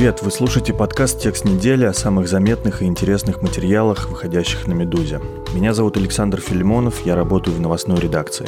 Привет, вы слушаете подкаст «Текст недели» о самых заметных и интересных материалах, выходящих на «Медузе». Меня зовут Александр Филимонов, я работаю в новостной редакции.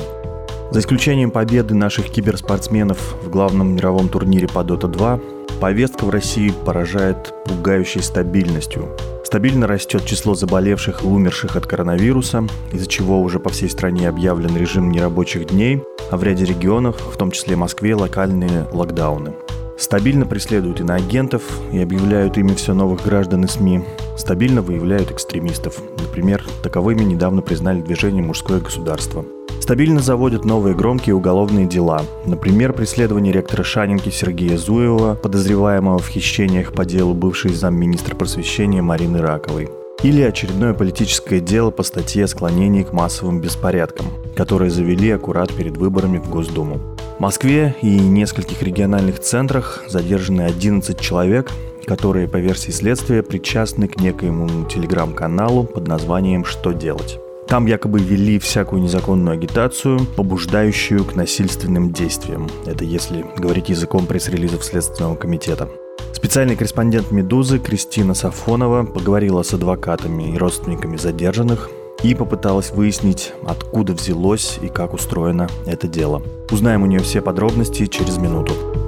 За исключением победы наших киберспортсменов в главном мировом турнире по Dota 2, повестка в России поражает пугающей стабильностью. Стабильно растет число заболевших и умерших от коронавируса, из-за чего уже по всей стране объявлен режим нерабочих дней, а в ряде регионов, в том числе Москве, локальные локдауны – Стабильно преследуют иноагентов и объявляют ими все новых граждан и СМИ. Стабильно выявляют экстремистов. Например, таковыми недавно признали движение «Мужское государство». Стабильно заводят новые громкие уголовные дела. Например, преследование ректора Шанинки Сергея Зуева, подозреваемого в хищениях по делу бывшей замминистра просвещения Марины Раковой. Или очередное политическое дело по статье о склонении к массовым беспорядкам, которые завели аккурат перед выборами в Госдуму. В Москве и нескольких региональных центрах задержаны 11 человек, которые, по версии следствия, причастны к некоему телеграм-каналу под названием «Что делать?». Там якобы вели всякую незаконную агитацию, побуждающую к насильственным действиям. Это если говорить языком пресс-релизов Следственного комитета. Специальный корреспондент «Медузы» Кристина Сафонова поговорила с адвокатами и родственниками задержанных и попыталась выяснить, откуда взялось и как устроено это дело. Узнаем у нее все подробности через минуту.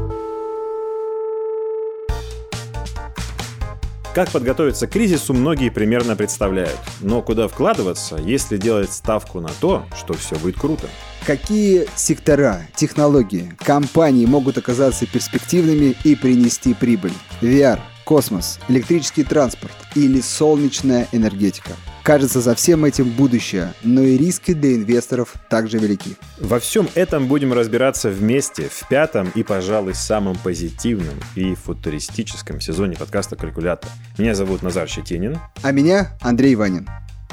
Как подготовиться к кризису, многие примерно представляют. Но куда вкладываться, если делать ставку на то, что все будет круто? Какие сектора, технологии, компании могут оказаться перспективными и принести прибыль? VR, космос, электрический транспорт или солнечная энергетика – Кажется, за всем этим будущее, но и риски для инвесторов также велики. Во всем этом будем разбираться вместе в пятом и, пожалуй, самом позитивном и футуристическом сезоне подкаста «Калькулятор». Меня зовут Назар Щетинин. А меня Андрей Ванин.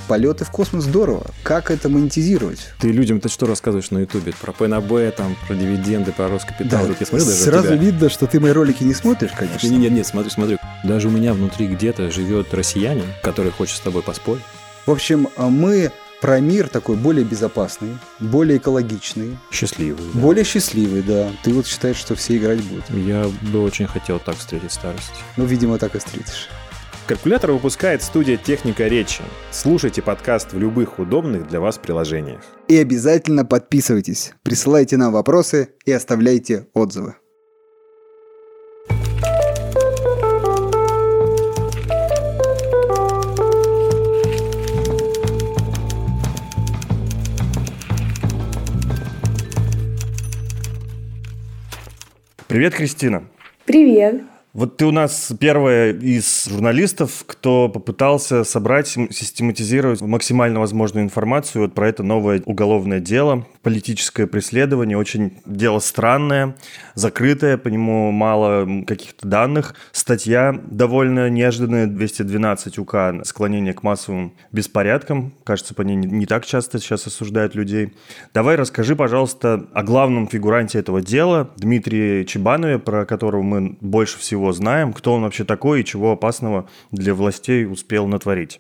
Полеты в космос здорово. Как это монетизировать? Ты людям-то что рассказываешь на Ютубе? Про ПНБ, там, про дивиденды, про Роскапитал. Да, я смотрю даже сразу видно, что ты мои ролики не смотришь, конечно. Нет, нет, нет, смотрю, смотрю. Даже у меня внутри где-то живет россиянин, который хочет с тобой поспорить. В общем, а мы про мир такой более безопасный, более экологичный. Счастливый. Да. Более счастливый, да. Ты вот считаешь, что все играть будут? Я бы очень хотел так встретить старость. Ну, видимо, так и встретишь. Калькулятор выпускает студия «Техника речи». Слушайте подкаст в любых удобных для вас приложениях. И обязательно подписывайтесь, присылайте нам вопросы и оставляйте отзывы. Привет, Кристина. Привет. Вот ты у нас первая из журналистов, кто попытался собрать, систематизировать максимально возможную информацию вот про это новое уголовное дело, политическое преследование, очень дело странное, закрытое, по нему мало каких-то данных. Статья довольно неожиданная, 212 УК, склонение к массовым беспорядкам. Кажется, по ней не так часто сейчас осуждают людей. Давай расскажи, пожалуйста, о главном фигуранте этого дела, Дмитрии Чебанове, про которого мы больше всего его знаем, кто он вообще такой и чего опасного для властей успел натворить.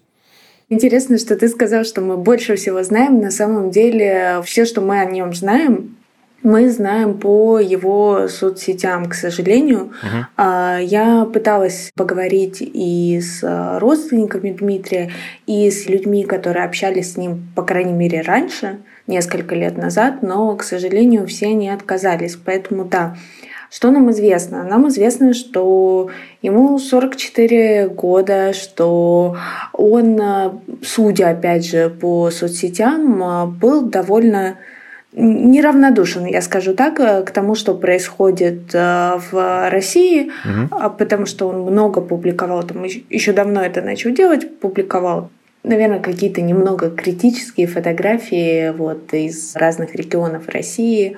Интересно, что ты сказал, что мы больше всего знаем. На самом деле, все, что мы о нем знаем, мы знаем по его соцсетям, к сожалению. Uh-huh. Я пыталась поговорить и с родственниками Дмитрия, и с людьми, которые общались с ним, по крайней мере, раньше, несколько лет назад, но, к сожалению, все они отказались. Поэтому да, что нам известно? Нам известно, что ему 44 года, что он, судя опять же по соцсетям, был довольно неравнодушен, я скажу так, к тому, что происходит э, в России, угу. потому что он много публиковал, там еще давно это начал делать, публиковал наверное, какие-то немного критические фотографии вот из разных регионов России,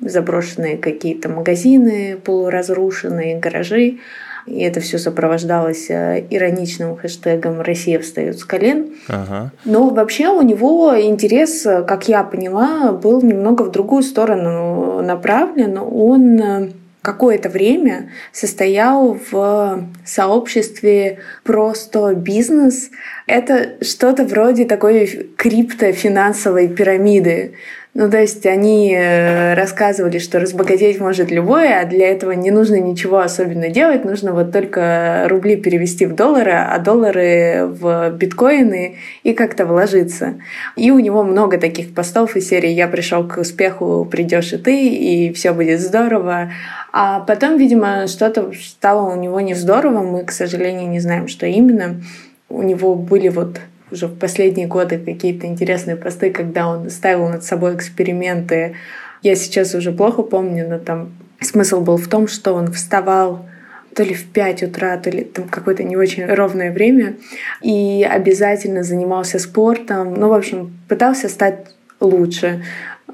заброшенные какие-то магазины, полуразрушенные гаражи. И это все сопровождалось э, ироничным хэштегом «Россия встает с колен». Ага. Но вообще у него интерес, как я поняла, был немного в другую сторону направлен. Он э, какое-то время состоял в сообществе просто бизнес. Это что-то вроде такой криптофинансовой пирамиды. Ну, то есть они э, рассказывали, что разбогатеть может любой, а для этого не нужно ничего особенно делать, нужно вот только рубли перевести в доллары, а доллары в биткоины и как-то вложиться. И у него много таких постов из серии «Я пришел к успеху, придешь и ты, и все будет здорово». А потом, видимо, что-то стало у него не здорово, мы, к сожалению, не знаем, что именно. У него были вот уже в последние годы какие-то интересные посты, когда он ставил над собой эксперименты. Я сейчас уже плохо помню, но там смысл был в том, что он вставал то ли в 5 утра, то ли там какое-то не очень ровное время, и обязательно занимался спортом. Ну, в общем, пытался стать лучше.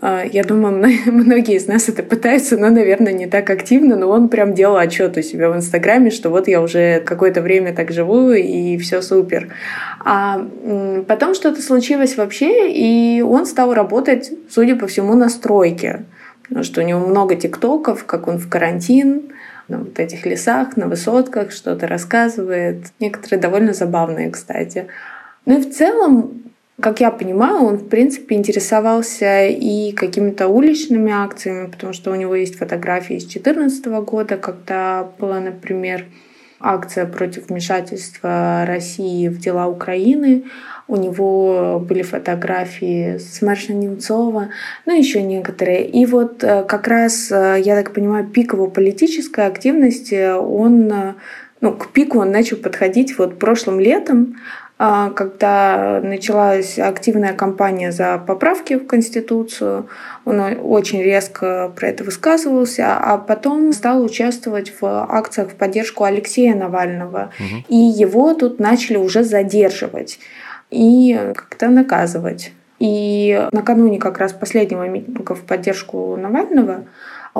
А, я думаю, многие из нас это пытаются, но, наверное, не так активно, но он прям делал отчет у себя в Инстаграме, что вот я уже какое-то время так живу, и все супер. А потом что-то случилось вообще, и он стал работать, судя по всему, на стройке. Потому что у него много тиктоков, как он в карантин, на вот этих лесах, на высотках что-то рассказывает. Некоторые довольно забавные, кстати. Ну и в целом как я понимаю, он, в принципе, интересовался и какими-то уличными акциями, потому что у него есть фотографии с 2014 года, когда была, например, акция против вмешательства России в дела Украины. У него были фотографии с Марша Немцова, ну еще некоторые. И вот э, как раз, э, я так понимаю, пик его политической активности, он, э, ну, к пику он начал подходить вот прошлым летом, когда началась активная кампания за поправки в Конституцию, он очень резко про это высказывался, а потом стал участвовать в акциях в поддержку Алексея Навального. Угу. И его тут начали уже задерживать и как-то наказывать. И накануне как раз последнего митинга в поддержку Навального а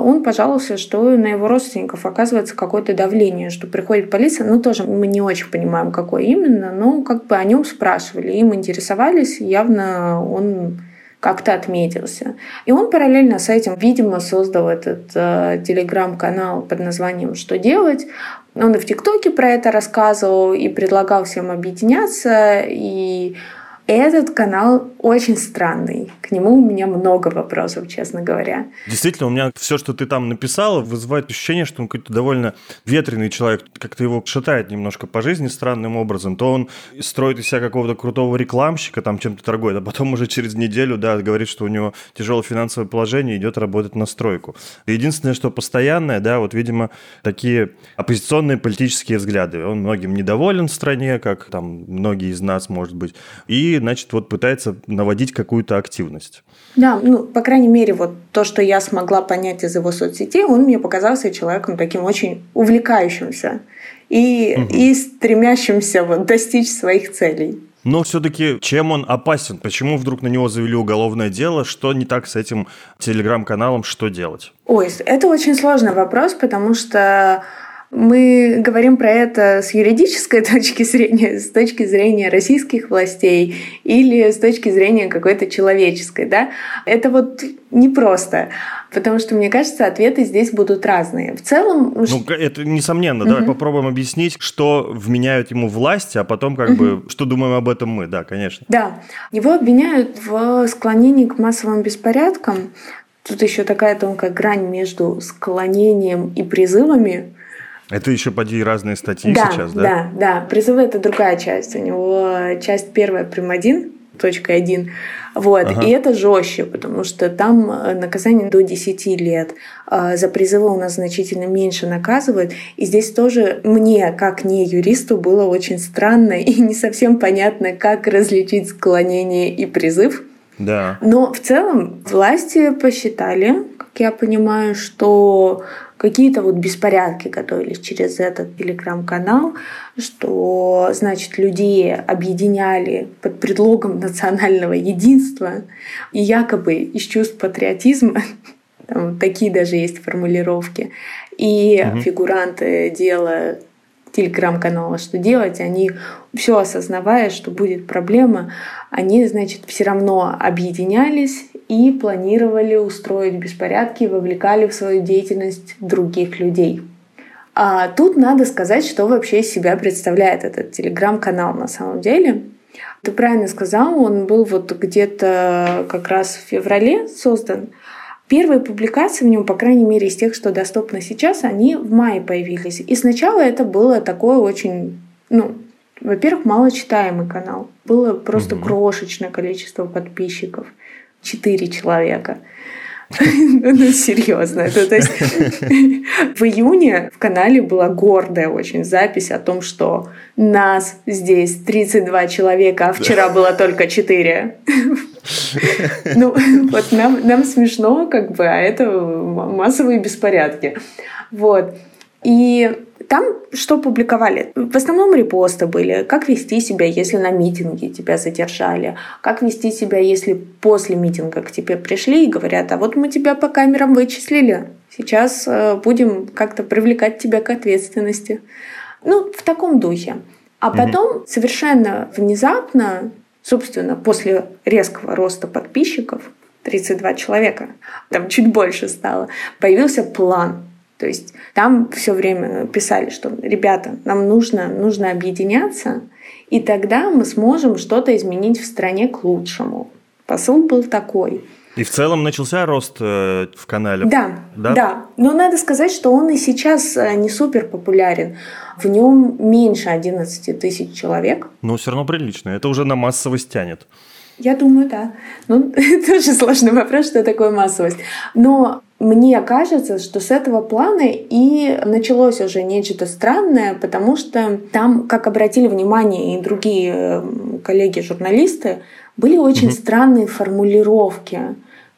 он пожаловался, что на его родственников оказывается какое-то давление, что приходит полиция, ну тоже мы не очень понимаем, какое именно, но как бы о нем спрашивали, им интересовались, явно он как-то отметился. И он параллельно с этим, видимо, создал этот э, телеграм-канал под названием «Что делать?». Он и в ТикТоке про это рассказывал, и предлагал всем объединяться, и этот канал очень странный. К нему у меня много вопросов, честно говоря. Действительно, у меня все, что ты там написала, вызывает ощущение, что он какой-то довольно ветреный человек, как-то его шатает немножко по жизни странным образом. То он строит из себя какого-то крутого рекламщика, там чем-то торгует, а потом уже через неделю, да, говорит, что у него тяжелое финансовое положение, идет работать на стройку. Единственное, что постоянное, да, вот, видимо, такие оппозиционные политические взгляды. Он многим недоволен в стране, как там многие из нас, может быть, и значит, вот пытается наводить какую-то активность. Да, ну, по крайней мере, вот то, что я смогла понять из его соцсетей, он мне показался человеком таким очень увлекающимся и, угу. и стремящимся вот достичь своих целей. Но все-таки чем он опасен? Почему вдруг на него завели уголовное дело? Что не так с этим телеграм-каналом? Что делать? Ой, это очень сложный вопрос, потому что мы говорим про это с юридической точки зрения, с точки зрения российских властей или с точки зрения какой-то человеческой. Да? Это вот непросто, потому что, мне кажется, ответы здесь будут разные. В целом... Ну, это несомненно. Угу. Давай попробуем объяснить, что вменяют ему власти, а потом как угу. бы, что думаем об этом мы. Да, конечно. Да. Его обвиняют в склонении к массовым беспорядкам. Тут еще такая тонкая грань между склонением и призывами. Это еще поди разные статьи да, сейчас, да? Да, да. Призывы это другая часть. У него часть первая прим. 1, точка 1. Вот. Ага. И это жестче, потому что там э, наказание до 10 лет. А за призывы у нас значительно меньше наказывают. И здесь тоже мне, как не юристу, было очень странно и не совсем понятно, как различить склонение и призыв. Да. Но в целом власти посчитали, как я понимаю, что какие-то вот беспорядки готовились через этот телеграм-канал, что, значит, людей объединяли под предлогом национального единства, и якобы из чувств патриотизма Там такие даже есть формулировки. И угу. фигуранты дела телеграм-канала «Что делать?», они все осознавая, что будет проблема, они, значит, все равно объединялись и планировали устроить беспорядки, вовлекали в свою деятельность других людей. А тут надо сказать, что вообще из себя представляет этот телеграм-канал на самом деле. Ты правильно сказал, он был вот где-то как раз в феврале создан. Первые публикации в нем, по крайней мере, из тех, что доступны сейчас, они в мае появились. И сначала это было такое очень, ну, во-первых, малочитаемый канал. Было просто крошечное количество подписчиков. Четыре человека. Ну, серьезно. То есть в июне в канале была гордая очень запись о том, что нас здесь 32 человека, а вчера было только 4. Ну, вот нам, нам смешно, как бы, а это массовые беспорядки. Вот. И там что публиковали? В основном репосты были. Как вести себя, если на митинге тебя задержали? Как вести себя, если после митинга к тебе пришли и говорят, а вот мы тебя по камерам вычислили, сейчас э, будем как-то привлекать тебя к ответственности. Ну, в таком духе. А потом mm совершенно внезапно, собственно, после резкого роста подписчиков, 32 человека, там чуть больше стало, появился план то есть там все время писали, что ребята, нам нужно, нужно объединяться, и тогда мы сможем что-то изменить в стране к лучшему. Посыл был такой. И в целом начался рост э, в канале. Да, да, да. Но надо сказать, что он и сейчас э, не супер популярен. В нем меньше 11 тысяч человек. Но все равно прилично. Это уже на массовость тянет. Я думаю, да. Ну, тоже сложный вопрос, что такое массовость. Но мне кажется, что с этого плана и началось уже нечто странное, потому что там, как обратили внимание и другие коллеги-журналисты, были очень угу. странные формулировки,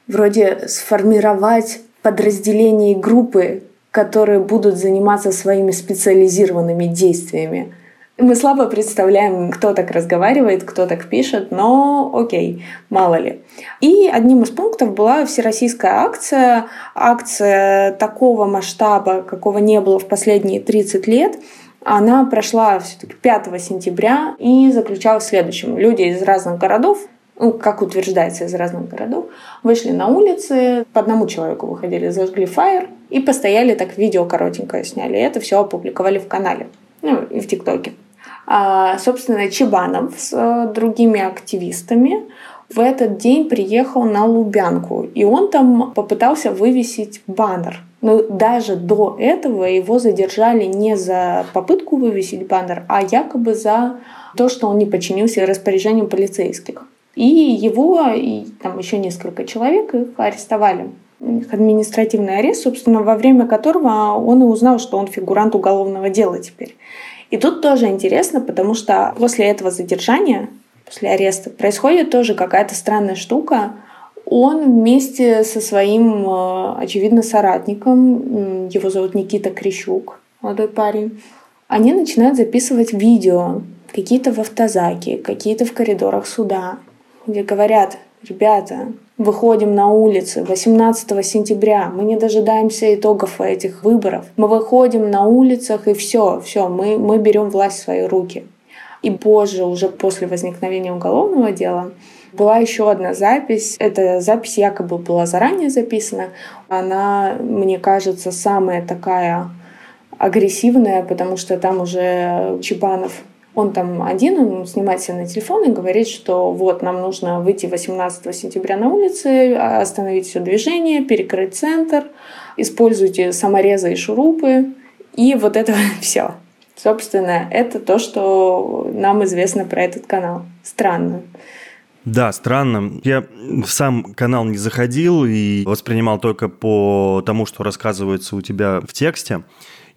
вроде сформировать подразделение группы, которые будут заниматься своими специализированными действиями. Мы слабо представляем, кто так разговаривает, кто так пишет, но окей, мало ли. И одним из пунктов была всероссийская акция, акция такого масштаба, какого не было в последние 30 лет. Она прошла все-таки 5 сентября и заключалась в следующем. Люди из разных городов ну, как утверждается, из разных городов, вышли на улицы, по одному человеку выходили, зажгли фаер и постояли так видео коротенькое сняли. И это все опубликовали в канале, ну и в ТикТоке. А, собственно, Чебанов с э, другими активистами в этот день приехал на Лубянку, и он там попытался вывесить баннер. Но даже до этого его задержали не за попытку вывесить баннер, а якобы за то, что он не подчинился распоряжению полицейских. И его, и там еще несколько человек их арестовали. Административный арест, собственно, во время которого он и узнал, что он фигурант уголовного дела теперь. И тут тоже интересно, потому что после этого задержания, после ареста, происходит тоже какая-то странная штука. Он вместе со своим, э, очевидно, соратником, его зовут Никита Крещук, молодой парень, они начинают записывать видео, какие-то в автозаке, какие-то в коридорах суда, где говорят, ребята, выходим на улицы 18 сентября, мы не дожидаемся итогов этих выборов. Мы выходим на улицах и все, все, мы, мы берем власть в свои руки. И позже, уже после возникновения уголовного дела, была еще одна запись. Эта запись якобы была заранее записана. Она, мне кажется, самая такая агрессивная, потому что там уже Чебанов он там один, он снимает себя на телефон и говорит, что вот нам нужно выйти 18 сентября на улицы, остановить все движение, перекрыть центр, используйте саморезы и шурупы, и вот это все. Собственно, это то, что нам известно про этот канал. Странно. Да, странно. Я в сам канал не заходил и воспринимал только по тому, что рассказывается у тебя в тексте.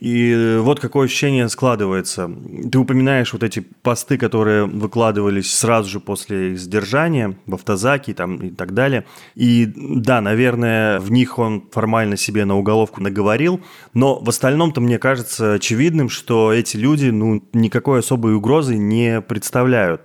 И вот какое ощущение складывается. Ты упоминаешь вот эти посты, которые выкладывались сразу же после их сдержания в автозаке там, и так далее. И да, наверное, в них он формально себе на уголовку наговорил, но в остальном-то мне кажется очевидным, что эти люди ну, никакой особой угрозы не представляют.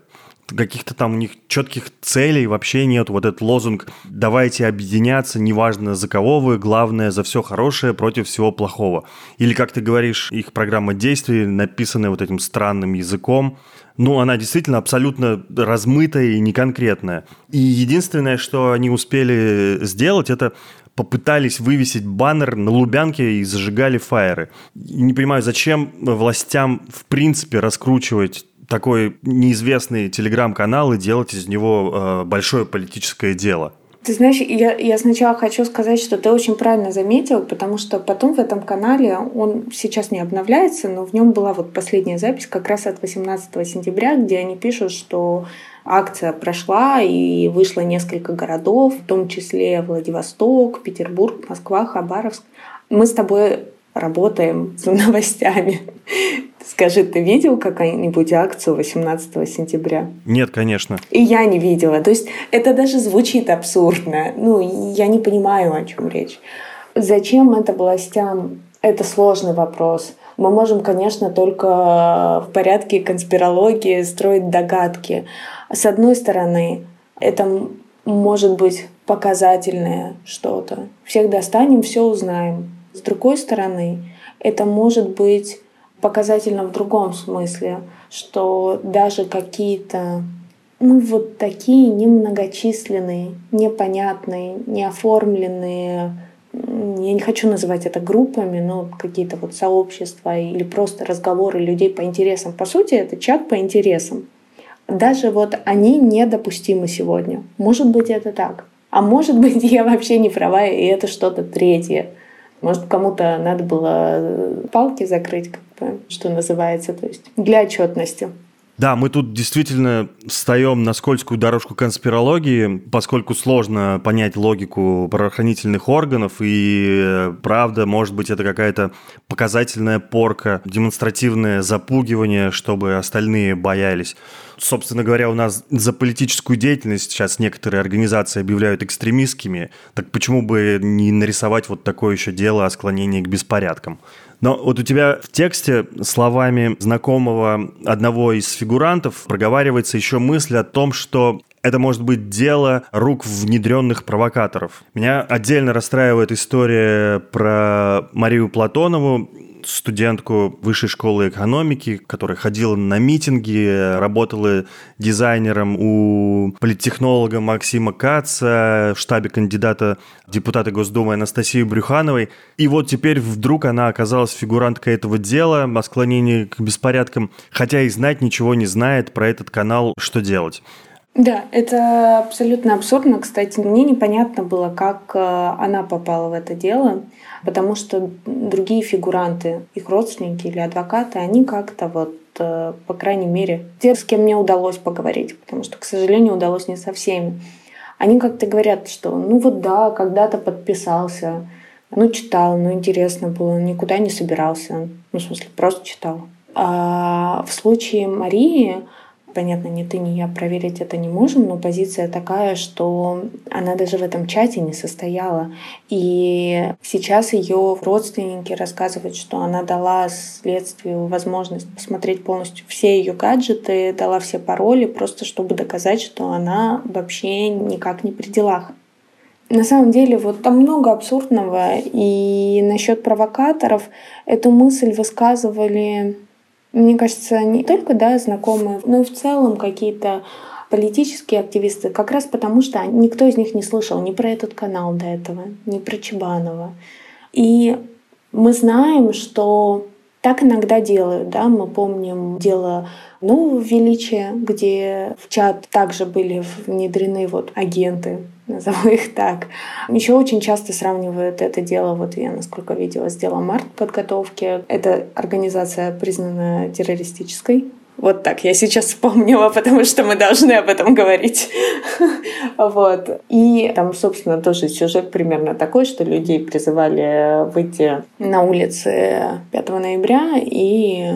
Каких-то там у них четких целей вообще нет. Вот этот лозунг «давайте объединяться, неважно за кого вы, главное за все хорошее против всего плохого». Или, как ты говоришь, их программа действий, написанная вот этим странным языком, ну, она действительно абсолютно размытая и неконкретная. И единственное, что они успели сделать, это попытались вывесить баннер на Лубянке и зажигали фаеры. Не понимаю, зачем властям в принципе раскручивать такой неизвестный телеграм-канал и делать из него э, большое политическое дело. Ты знаешь, я, я сначала хочу сказать, что ты очень правильно заметил, потому что потом в этом канале, он сейчас не обновляется, но в нем была вот последняя запись как раз от 18 сентября, где они пишут, что акция прошла и вышло несколько городов, в том числе Владивосток, Петербург, Москва, Хабаровск. Мы с тобой работаем с новостями. Скажи, ты видел какую-нибудь акцию 18 сентября? Нет, конечно. И я не видела. То есть это даже звучит абсурдно. Ну, я не понимаю, о чем речь. Зачем это властям? Это сложный вопрос. Мы можем, конечно, только в порядке конспирологии строить догадки. С одной стороны, это может быть показательное что-то. Всех достанем, все узнаем. С другой стороны, это может быть показательно в другом смысле, что даже какие-то ну вот такие немногочисленные, непонятные, неоформленные, я не хочу называть это группами, но какие-то вот сообщества или просто разговоры людей по интересам. По сути, это чат по интересам. Даже вот они недопустимы сегодня. Может быть, это так. А может быть, я вообще не права, и это что-то третье. Может, кому-то надо было палки закрыть, как бы, что называется, то есть для отчетности. Да, мы тут действительно встаем на скользкую дорожку конспирологии, поскольку сложно понять логику правоохранительных органов, и э, правда, может быть, это какая-то показательная порка, демонстративное запугивание, чтобы остальные боялись. Собственно говоря, у нас за политическую деятельность сейчас некоторые организации объявляют экстремистскими, так почему бы не нарисовать вот такое еще дело о склонении к беспорядкам? Но вот у тебя в тексте словами знакомого одного из фигурантов проговаривается еще мысль о том, что это может быть дело рук внедренных провокаторов. Меня отдельно расстраивает история про Марию Платонову, студентку высшей школы экономики, которая ходила на митинги, работала дизайнером у политтехнолога Максима Каца, в штабе кандидата в депутаты Госдумы Анастасии Брюхановой. И вот теперь вдруг она оказалась фигуранткой этого дела о склонении к беспорядкам, хотя и знать ничего не знает про этот канал, что делать. Да, это абсолютно абсурдно. Кстати, мне непонятно было, как э, она попала в это дело, потому что другие фигуранты, их родственники или адвокаты, они как-то вот э, по крайней мере, те, с кем мне удалось поговорить, потому что, к сожалению, удалось не со всеми. Они как-то говорят, что ну вот да, когда-то подписался, ну читал, ну интересно было, никуда не собирался, ну в смысле просто читал. А в случае Марии понятно, ни ты, ни я проверить это не можем, но позиция такая, что она даже в этом чате не состояла. И сейчас ее родственники рассказывают, что она дала следствию возможность посмотреть полностью все ее гаджеты, дала все пароли, просто чтобы доказать, что она вообще никак не при делах. На самом деле, вот там много абсурдного. И насчет провокаторов эту мысль высказывали мне кажется, не только да, знакомые, но и в целом какие-то политические активисты, как раз потому, что никто из них не слышал ни про этот канал до этого, ни про Чебанова. И мы знаем, что так иногда делают, да, мы помним дело нового величия, где в чат также были внедрены вот агенты, назову их так. Еще очень часто сравнивают это дело, вот я, насколько видела, с делом март подготовки. Эта организация признана террористической, вот так я сейчас вспомнила, потому что мы должны об этом говорить. вот. И там, собственно, тоже сюжет примерно такой, что людей призывали выйти на улицы 5 ноября и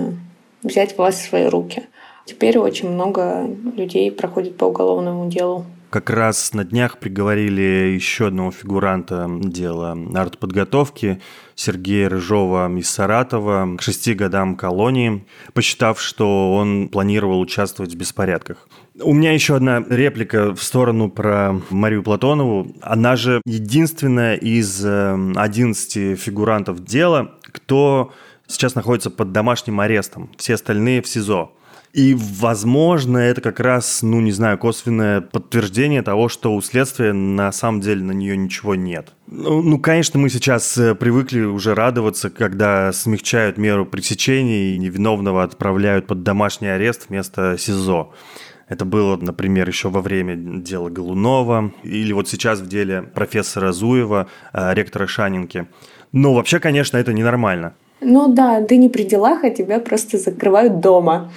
взять власть в свои руки. Теперь очень много людей проходит по уголовному делу как раз на днях приговорили еще одного фигуранта дела артподготовки Сергея Рыжова из Саратова к шести годам колонии, посчитав, что он планировал участвовать в беспорядках. У меня еще одна реплика в сторону про Марию Платонову. Она же единственная из 11 э, фигурантов дела, кто сейчас находится под домашним арестом. Все остальные в СИЗО. И, возможно, это как раз, ну, не знаю, косвенное подтверждение того, что у следствия на самом деле на нее ничего нет. Ну, ну, конечно, мы сейчас э, привыкли уже радоваться, когда смягчают меру пресечения и невиновного отправляют под домашний арест вместо СИЗО. Это было, например, еще во время дела Голунова или вот сейчас в деле профессора Зуева, э, ректора Шанинки. Но вообще, конечно, это ненормально. Ну да, ты не при делах, а тебя просто закрывают дома.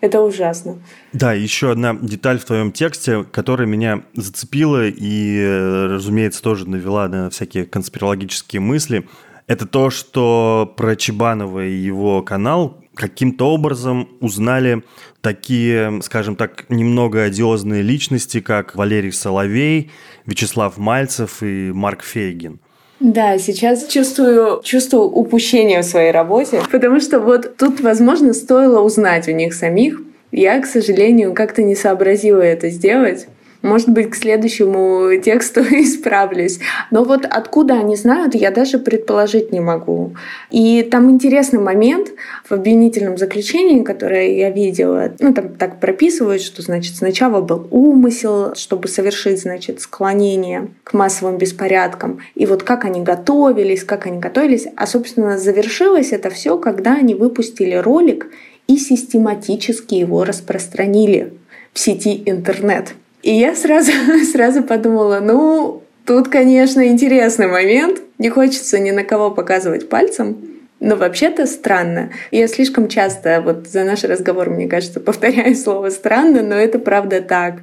Это ужасно. Да, еще одна деталь в твоем тексте, которая меня зацепила и, разумеется, тоже навела на всякие конспирологические мысли. Это то, что про Чебанова и его канал каким-то образом узнали такие, скажем так, немного одиозные личности, как Валерий Соловей, Вячеслав Мальцев и Марк Фейгин. Да, сейчас чувствую, чувствую упущение в своей работе, потому что вот тут, возможно, стоило узнать у них самих. Я, к сожалению, как-то не сообразила это сделать. Может быть, к следующему тексту исправлюсь. Но вот откуда они знают, я даже предположить не могу. И там интересный момент в обвинительном заключении, которое я видела. Ну, там так прописывают, что, значит, сначала был умысел, чтобы совершить, значит, склонение к массовым беспорядкам. И вот как они готовились, как они готовились. А, собственно, завершилось это все, когда они выпустили ролик и систематически его распространили в сети интернет. И я сразу, сразу подумала, ну, тут, конечно, интересный момент. Не хочется ни на кого показывать пальцем. Но вообще-то странно. Я слишком часто вот за наш разговор, мне кажется, повторяю слово «странно», но это правда так.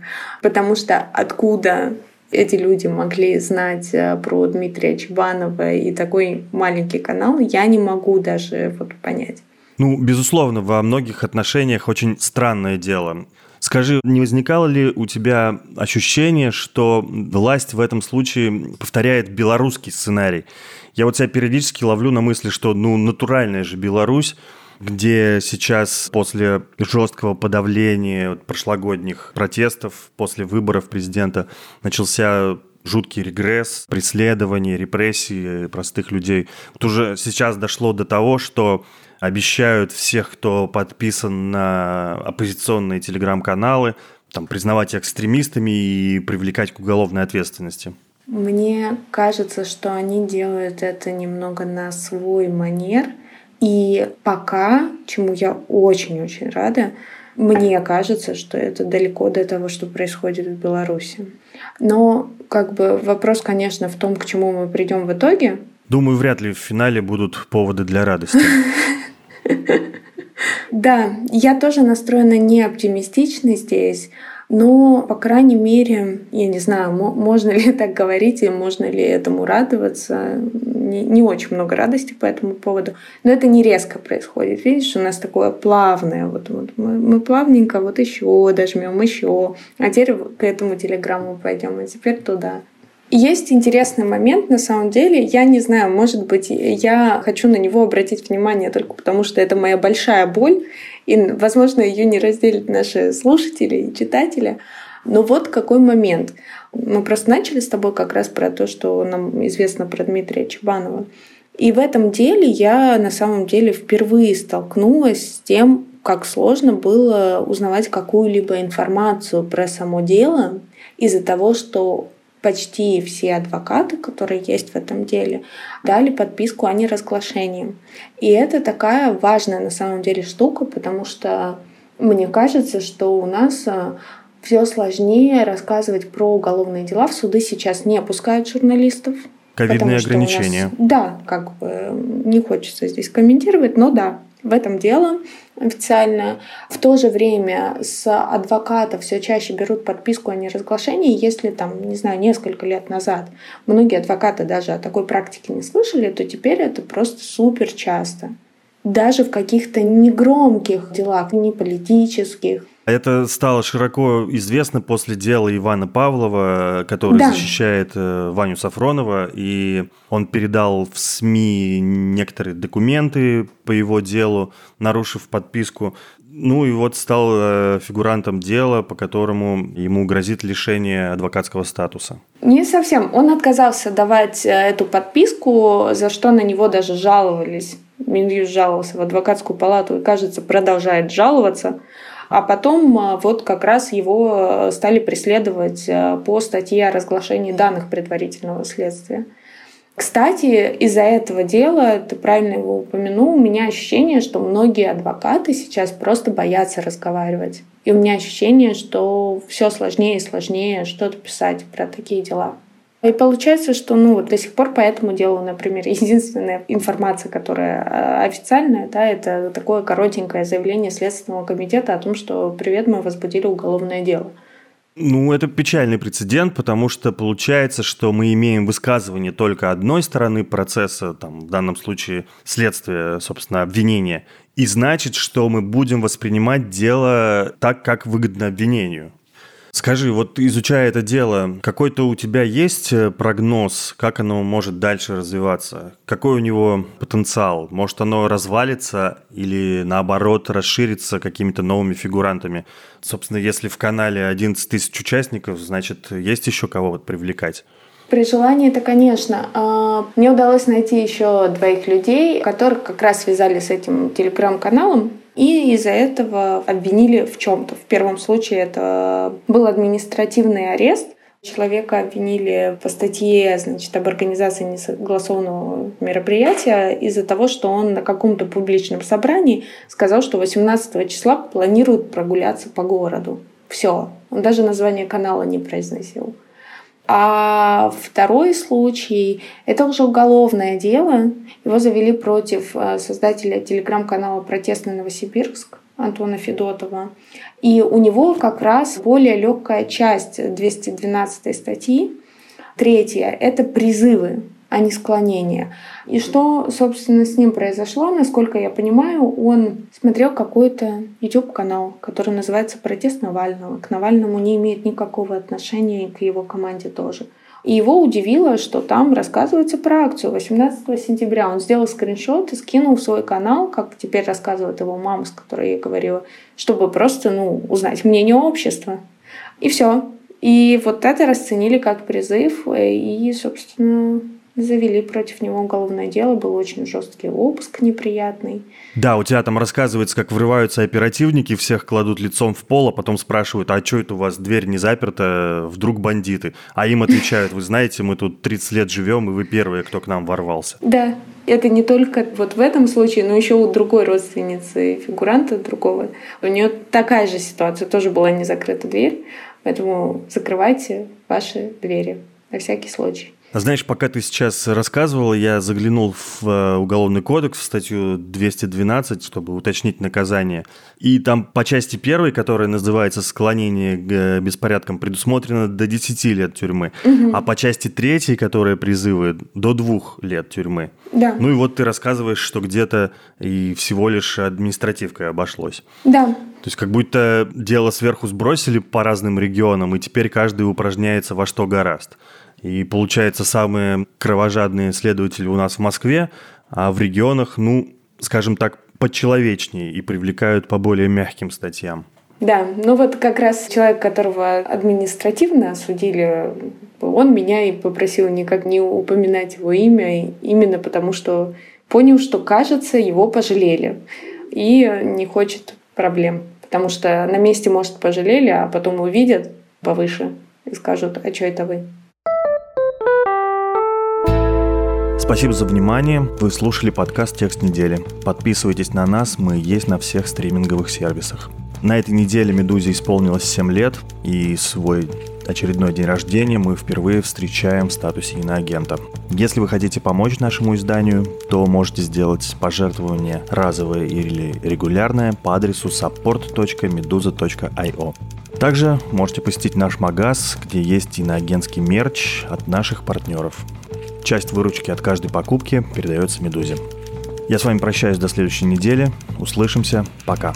Потому что откуда эти люди могли знать э, про Дмитрия Чебанова и такой маленький канал, я не могу даже вот понять. Ну, безусловно, во многих отношениях очень странное дело. Скажи, не возникало ли у тебя ощущение, что власть в этом случае повторяет белорусский сценарий? Я вот себя периодически ловлю на мысли, что ну натуральная же Беларусь, где сейчас после жесткого подавления прошлогодних протестов, после выборов президента начался жуткий регресс, преследование, репрессии простых людей. Вот уже сейчас дошло до того, что обещают всех, кто подписан на оппозиционные телеграм-каналы, там, признавать экстремистами и привлекать к уголовной ответственности. Мне кажется, что они делают это немного на свой манер. И пока, чему я очень-очень рада, мне кажется, что это далеко до того, что происходит в Беларуси. Но как бы вопрос, конечно, в том, к чему мы придем в итоге. Думаю, вряд ли в финале будут поводы для радости. Да, я тоже настроена не оптимистично здесь, но, по крайней мере, я не знаю, можно ли так говорить и можно ли этому радоваться. Не, не очень много радости по этому поводу. Но это не резко происходит. Видишь, у нас такое плавное. Вот, вот мы, мы плавненько вот еще дожмем, еще. А теперь к этому телеграмму пойдем, а теперь туда. Есть интересный момент, на самом деле. Я не знаю, может быть, я хочу на него обратить внимание только потому, что это моя большая боль, и, возможно, ее не разделят наши слушатели и читатели. Но вот какой момент. Мы просто начали с тобой как раз про то, что нам известно про Дмитрия Чебанова. И в этом деле я на самом деле впервые столкнулась с тем, как сложно было узнавать какую-либо информацию про само дело из-за того, что почти все адвокаты, которые есть в этом деле, дали подписку о неразглашении. И это такая важная на самом деле штука, потому что мне кажется, что у нас а, все сложнее рассказывать про уголовные дела. В суды сейчас не опускают журналистов. Ковидные ограничения. Нас, да, как бы не хочется здесь комментировать, но да, в этом дело официально. В то же время с адвокатов все чаще берут подписку о неразглашении, если там, не знаю, несколько лет назад многие адвокаты даже о такой практике не слышали, то теперь это просто супер часто. Даже в каких-то негромких делах, не политических, Это стало широко известно после дела Ивана Павлова, который да. защищает э, Ваню Сафронова, и он передал в СМИ некоторые документы по его делу, нарушив подписку. Ну и вот стал э, фигурантом дела, по которому ему грозит лишение адвокатского статуса. Не совсем. Он отказался давать э, эту подписку, за что на него даже жаловались. Минюст жаловался в адвокатскую палату и, кажется, продолжает жаловаться. А потом э, вот как раз его стали преследовать по статье о разглашении данных предварительного следствия. Кстати, из-за этого дела, ты правильно его упомянул, у меня ощущение, что многие адвокаты сейчас просто боятся разговаривать. И у меня ощущение, что все сложнее и сложнее что-то писать про такие дела. И получается, что ну, вот до сих пор по этому делу, например, единственная информация, которая э, официальная, да, это такое коротенькое заявление Следственного комитета о том, что «Привет, мы возбудили уголовное дело». Ну, это печальный прецедент, потому что получается, что мы имеем высказывание только одной стороны процесса, там, в данном случае следствия, собственно, обвинения, и значит, что мы будем воспринимать дело так, как выгодно обвинению. Скажи, вот изучая это дело, какой-то у тебя есть э, прогноз, как оно может дальше развиваться? Какой у него потенциал? Может оно развалится или наоборот расширится какими-то новыми фигурантами? Собственно, если в канале 11 тысяч участников, значит, есть еще кого вот привлекать? При желании это, конечно. А, мне удалось найти еще двоих людей, которых как раз связали с этим телеграм-каналом. И из-за этого обвинили в чем-то. В первом случае это был административный арест. Человека обвинили по статье значит, об организации несогласованного мероприятия из-за того, что он на каком-то публичном собрании сказал, что 18 числа планирует прогуляться по городу. Все. Он даже название канала не произносил. А второй случай – это уже уголовное дело. Его завели против э, создателя телеграм-канала «Протестный Новосибирск» Антона Федотова. И у него как раз более легкая часть 212 статьи. Третья – это призывы а не склонение. И что, собственно, с ним произошло, насколько я понимаю, он смотрел какой-то YouTube-канал, который называется «Протест Навального». К Навальному не имеет никакого отношения и к его команде тоже. И его удивило, что там рассказывается про акцию 18 сентября. Он сделал скриншот и скинул в свой канал, как теперь рассказывает его мама, с которой я говорила, чтобы просто ну, узнать мнение общества. И все. И вот это расценили как призыв, и, собственно, завели против него уголовное дело, был очень жесткий обыск неприятный. Да, у тебя там рассказывается, как врываются оперативники, всех кладут лицом в пол, а потом спрашивают, а что это у вас дверь не заперта, вдруг бандиты? А им отвечают, вы знаете, мы тут 30 лет живем, и вы первые, кто к нам ворвался. Да, это не только вот в этом случае, но еще у другой родственницы фигуранта другого. У нее такая же ситуация, тоже была не закрыта дверь, поэтому закрывайте ваши двери на всякий случай. Знаешь, пока ты сейчас рассказывал, я заглянул в э, Уголовный кодекс, в статью 212, чтобы уточнить наказание. И там по части первой, которая называется «Склонение к э, беспорядкам», предусмотрено до 10 лет тюрьмы. Угу. А по части третьей, которая призывает, до двух лет тюрьмы. Да. Ну и вот ты рассказываешь, что где-то и всего лишь административкой обошлось. Да. То есть как будто дело сверху сбросили по разным регионам, и теперь каждый упражняется во что гораст. И получается, самые кровожадные следователи у нас в Москве, а в регионах, ну, скажем так, почеловечнее и привлекают по более мягким статьям. Да, ну вот как раз человек, которого административно осудили, он меня и попросил никак не упоминать его имя, именно потому что понял, что, кажется, его пожалели и не хочет проблем. Потому что на месте, может, пожалели, а потом увидят повыше и скажут, а что это вы? Спасибо за внимание. Вы слушали подкаст «Текст недели». Подписывайтесь на нас, мы есть на всех стриминговых сервисах. На этой неделе «Медузе» исполнилось 7 лет, и свой очередной день рождения мы впервые встречаем в статусе иноагента. Если вы хотите помочь нашему изданию, то можете сделать пожертвование разовое или регулярное по адресу support.meduza.io. Также можете посетить наш магаз, где есть иноагентский мерч от наших партнеров – Часть выручки от каждой покупки передается Медузе. Я с вами прощаюсь до следующей недели. Услышимся. Пока.